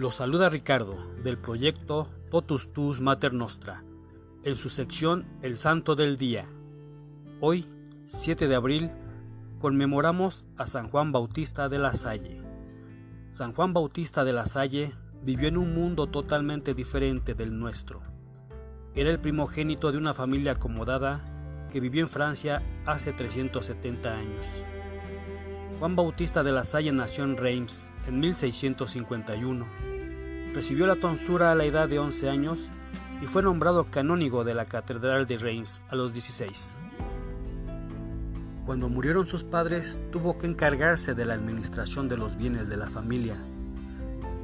Los saluda Ricardo del proyecto Totus Tus Mater Nostra en su sección El Santo del Día. Hoy, 7 de abril, conmemoramos a San Juan Bautista de la Salle. San Juan Bautista de la Salle vivió en un mundo totalmente diferente del nuestro. Era el primogénito de una familia acomodada que vivió en Francia hace 370 años. Juan Bautista de la Salle nació en Reims en 1651. Recibió la tonsura a la edad de 11 años y fue nombrado canónigo de la Catedral de Reims a los 16. Cuando murieron sus padres, tuvo que encargarse de la administración de los bienes de la familia,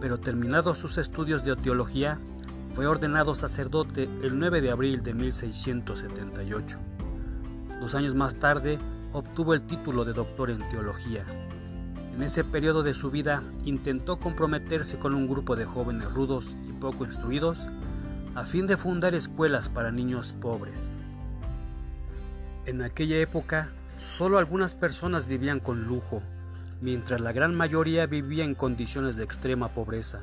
pero terminados sus estudios de teología, fue ordenado sacerdote el 9 de abril de 1678. Dos años más tarde, obtuvo el título de doctor en teología. En ese periodo de su vida intentó comprometerse con un grupo de jóvenes rudos y poco instruidos a fin de fundar escuelas para niños pobres. En aquella época, solo algunas personas vivían con lujo, mientras la gran mayoría vivía en condiciones de extrema pobreza,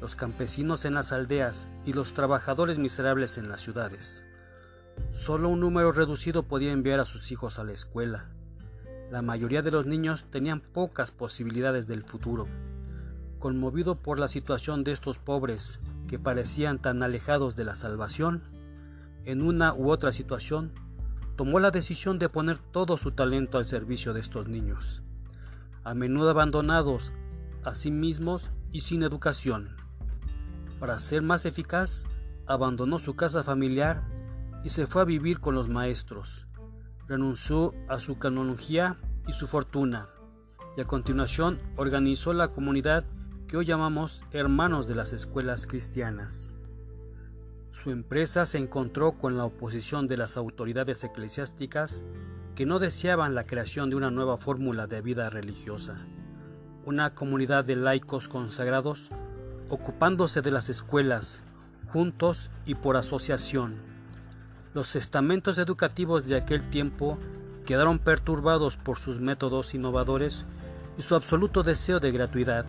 los campesinos en las aldeas y los trabajadores miserables en las ciudades. Solo un número reducido podía enviar a sus hijos a la escuela. La mayoría de los niños tenían pocas posibilidades del futuro. Conmovido por la situación de estos pobres que parecían tan alejados de la salvación, en una u otra situación, tomó la decisión de poner todo su talento al servicio de estos niños, a menudo abandonados a sí mismos y sin educación. Para ser más eficaz, abandonó su casa familiar y se fue a vivir con los maestros. Renunció a su canonología y su fortuna, y a continuación organizó la comunidad que hoy llamamos Hermanos de las Escuelas Cristianas. Su empresa se encontró con la oposición de las autoridades eclesiásticas que no deseaban la creación de una nueva fórmula de vida religiosa, una comunidad de laicos consagrados ocupándose de las escuelas, juntos y por asociación los estamentos educativos de aquel tiempo quedaron perturbados por sus métodos innovadores y su absoluto deseo de gratuidad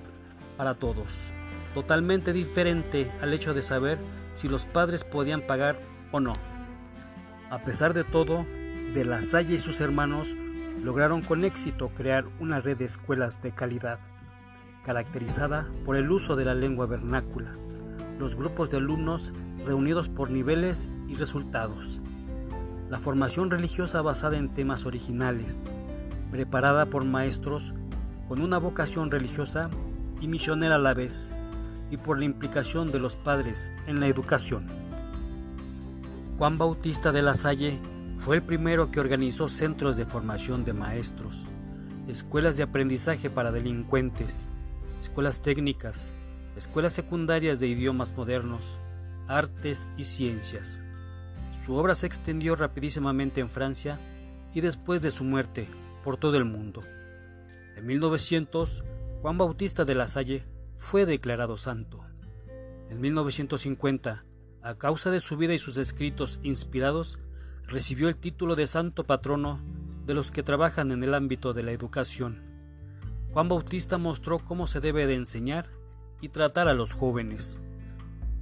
para todos, totalmente diferente al hecho de saber si los padres podían pagar o no. A pesar de todo, De La Salle y sus hermanos lograron con éxito crear una red de escuelas de calidad, caracterizada por el uso de la lengua vernácula, los grupos de alumnos reunidos por niveles y resultados. La formación religiosa basada en temas originales, preparada por maestros con una vocación religiosa y misionera a la vez, y por la implicación de los padres en la educación. Juan Bautista de la Salle fue el primero que organizó centros de formación de maestros, escuelas de aprendizaje para delincuentes, escuelas técnicas, escuelas secundarias de idiomas modernos, artes y ciencias. Su obra se extendió rapidísimamente en Francia y después de su muerte por todo el mundo. En 1900, Juan Bautista de la Salle fue declarado santo. En 1950, a causa de su vida y sus escritos inspirados, recibió el título de santo patrono de los que trabajan en el ámbito de la educación. Juan Bautista mostró cómo se debe de enseñar y tratar a los jóvenes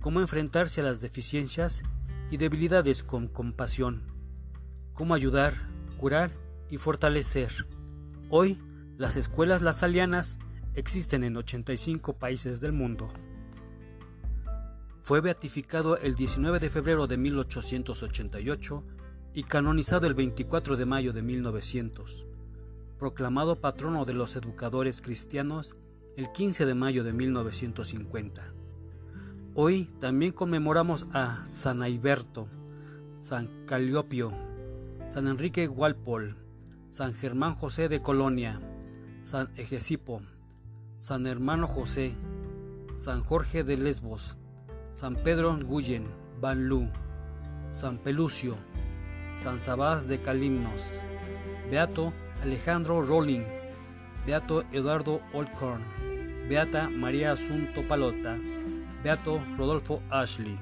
cómo enfrentarse a las deficiencias y debilidades con compasión, cómo ayudar, curar y fortalecer. Hoy, las escuelas lasalianas existen en 85 países del mundo. Fue beatificado el 19 de febrero de 1888 y canonizado el 24 de mayo de 1900. Proclamado patrono de los educadores cristianos el 15 de mayo de 1950. Hoy también conmemoramos a San Aiberto, San Caliopio, San Enrique Walpol, San Germán José de Colonia, San Egesipo, San Hermano José, San Jorge de Lesbos, San Pedro Guyen, Banlú, San Pelucio, San Sabás de Calimnos, Beato Alejandro Rolling, Beato Eduardo Olcorn, Beata María Asunto Palota, Beato Rodolfo Ashley.